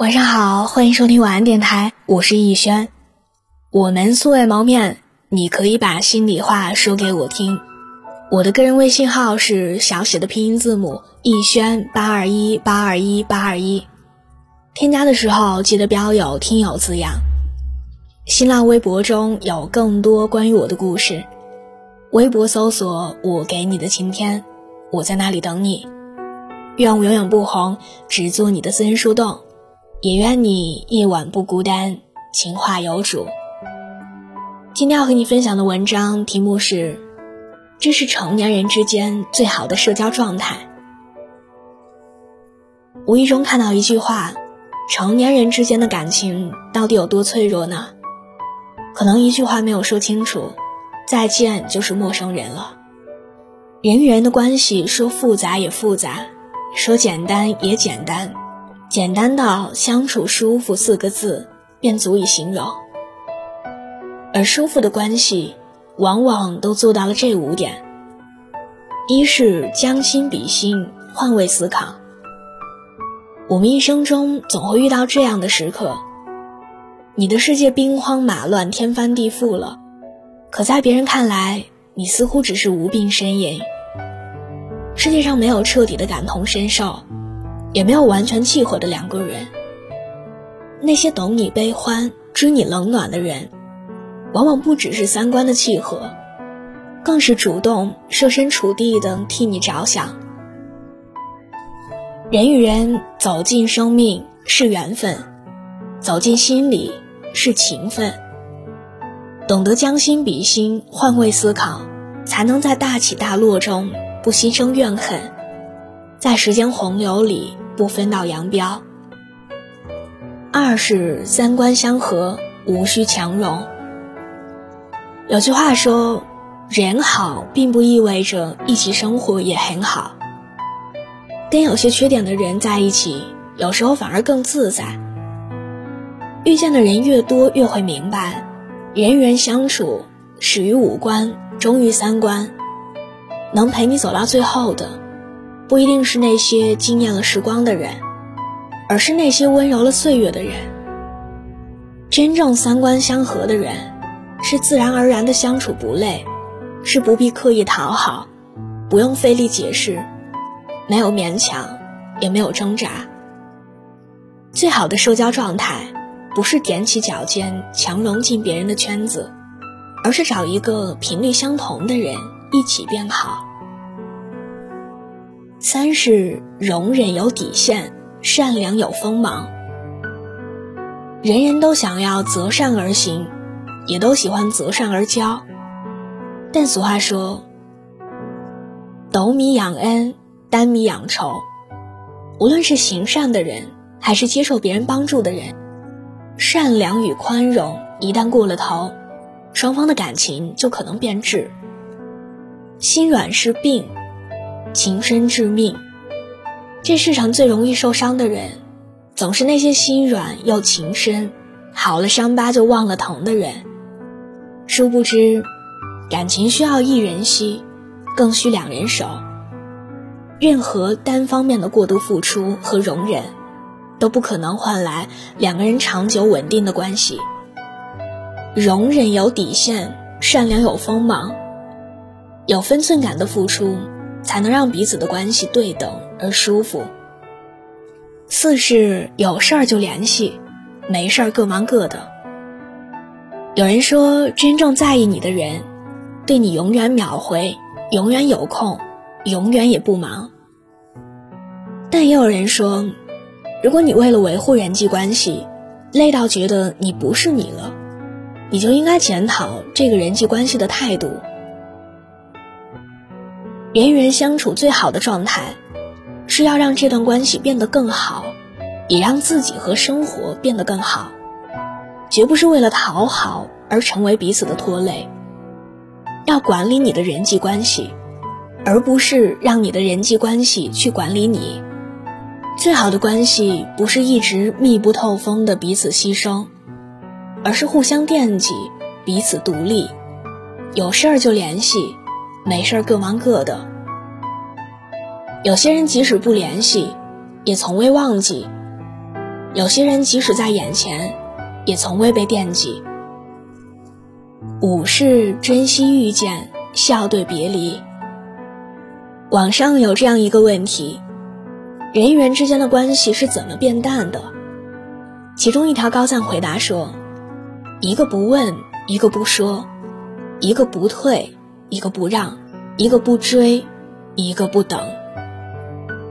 晚上好，欢迎收听晚安电台，我是逸轩。我们素未谋面，你可以把心里话说给我听。我的个人微信号是小写的拼音字母逸轩八二一八二一八二一。添加的时候记得标有“听友”字样。新浪微博中有更多关于我的故事，微博搜索“我给你的晴天”，我在那里等你。愿我永远不红，只做你的私人树洞，也愿你夜晚不孤单，情话有主。今天要和你分享的文章题目是：这是成年人之间最好的社交状态。无意中看到一句话：成年人之间的感情到底有多脆弱呢？可能一句话没有说清楚，再见就是陌生人了。人与人的关系说复杂也复杂。说简单也简单，简单到相处舒服四个字便足以形容。而舒服的关系，往往都做到了这五点：一是将心比心，换位思考。我们一生中总会遇到这样的时刻，你的世界兵荒马乱、天翻地覆了，可在别人看来，你似乎只是无病呻吟。世界上没有彻底的感同身受，也没有完全契合的两个人。那些懂你悲欢、知你冷暖的人，往往不只是三观的契合，更是主动设身处地的替你着想。人与人走进生命是缘分，走进心里是情分。懂得将心比心、换位思考，才能在大起大落中。不心生怨恨，在时间洪流里不分道扬镳。二是三观相合，无需强融。有句话说，人好并不意味着一起生活也很好。跟有些缺点的人在一起，有时候反而更自在。遇见的人越多，越会明白，人与人相处，始于五官，终于三观。能陪你走到最后的，不一定是那些惊艳了时光的人，而是那些温柔了岁月的人。真正三观相合的人，是自然而然的相处不累，是不必刻意讨好，不用费力解释，没有勉强，也没有挣扎。最好的社交状态，不是踮起脚尖强融进别人的圈子，而是找一个频率相同的人。一起变好。三是容忍有底线，善良有锋芒。人人都想要择善而行，也都喜欢择善而交。但俗话说：“斗米养恩，担米养仇。”无论是行善的人，还是接受别人帮助的人，善良与宽容一旦过了头，双方的感情就可能变质。心软是病，情深致命。这世上最容易受伤的人，总是那些心软又情深，好了伤疤就忘了疼的人。殊不知，感情需要一人惜，更需两人守。任何单方面的过度付出和容忍，都不可能换来两个人长久稳定的关系。容忍有底线，善良有锋芒。有分寸感的付出，才能让彼此的关系对等而舒服。四是有事儿就联系，没事儿各忙各的。有人说，真正在意你的人，对你永远秒回，永远有空，永远也不忙。但也有人说，如果你为了维护人际关系，累到觉得你不是你了，你就应该检讨这个人际关系的态度。人与人相处最好的状态，是要让这段关系变得更好，也让自己和生活变得更好，绝不是为了讨好而成为彼此的拖累。要管理你的人际关系，而不是让你的人际关系去管理你。最好的关系不是一直密不透风的彼此牺牲，而是互相惦记，彼此独立，有事儿就联系。没事各忙各的。有些人即使不联系，也从未忘记；有些人即使在眼前，也从未被惦记。五是珍惜遇见，笑对别离。网上有这样一个问题：人与人之间的关系是怎么变淡的？其中一条高赞回答说：一个不问，一个不说，一个不退，一个不让，一个不追，一个不等。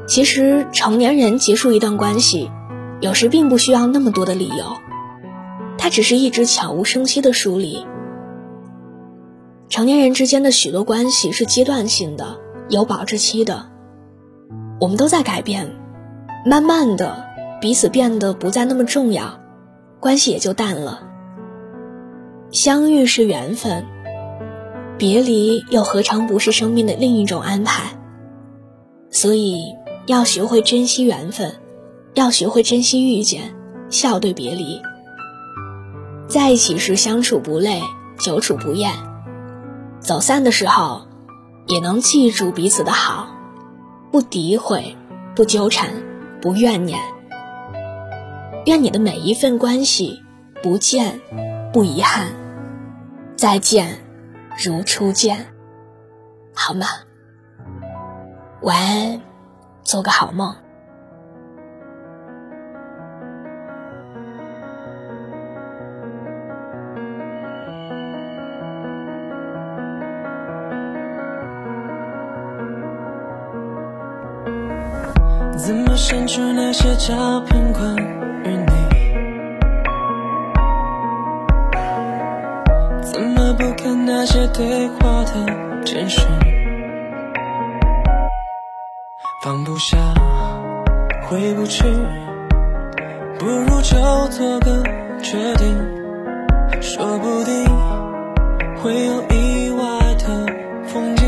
其实，成年人结束一段关系。有时并不需要那么多的理由，他只是一直悄无声息的疏离。成年人之间的许多关系是阶段性的，有保质期的。我们都在改变，慢慢的，彼此变得不再那么重要，关系也就淡了。相遇是缘分，别离又何尝不是生命的另一种安排？所以要学会珍惜缘分。要学会珍惜遇见，笑对别离。在一起时相处不累，久处不厌；走散的时候，也能记住彼此的好，不诋毁，不纠缠，不怨念。愿你的每一份关系，不见，不遗憾，再见，如初见，好吗？晚安，做个好梦。怎么删除那些照片框些对话的简讯？放不下，回不去，不如就做个决定，说不定会有意外的风景。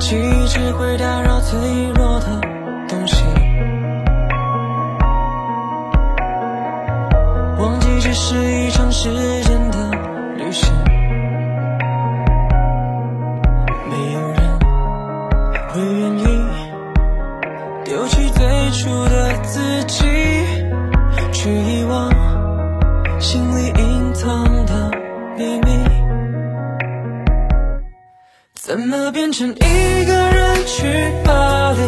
记忆只会打扰脆弱的是一场时间的旅行。没有人会愿意丢弃最初的自己，去遗忘心里隐藏的秘密。怎么变成一个人去巴黎？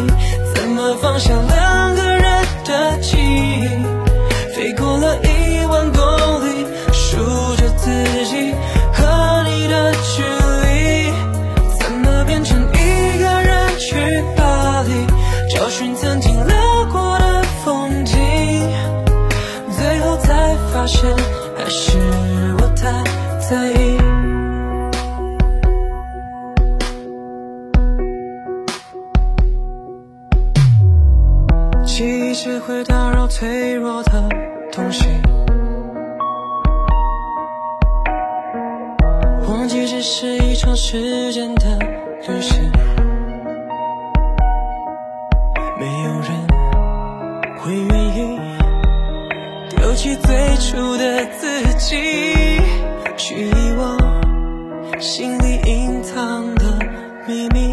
怎么放下两个人的记忆？飞过了一现还是我太在意。记忆只会打扰脆弱的东西，忘记只是一场时间的我心里隐藏的秘密。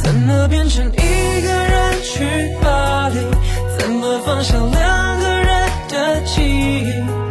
怎么变成一个人去巴黎？怎么放下两个人的记忆？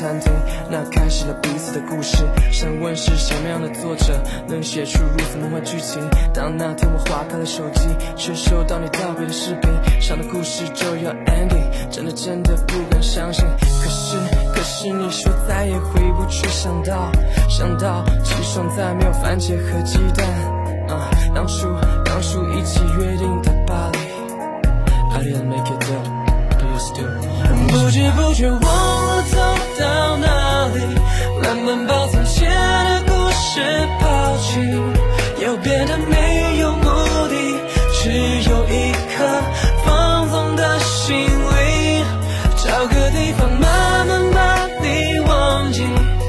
餐厅，那开始了彼此的故事。想问是什么样的作者能写出如此梦幻剧情？当那天我划开了手机，却收到你道别的视频，上的故事就要 ending，真的真的不敢相信。可是可是你说再也回不去，想到想到起床再没有番茄和鸡蛋。啊，因为找个地方慢慢把你忘记，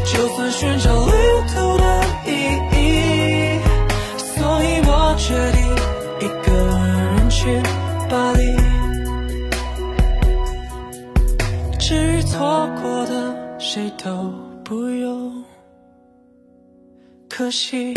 就算寻找旅途的意义。所以我决定一个人去巴黎，至于错过的谁都不用可惜。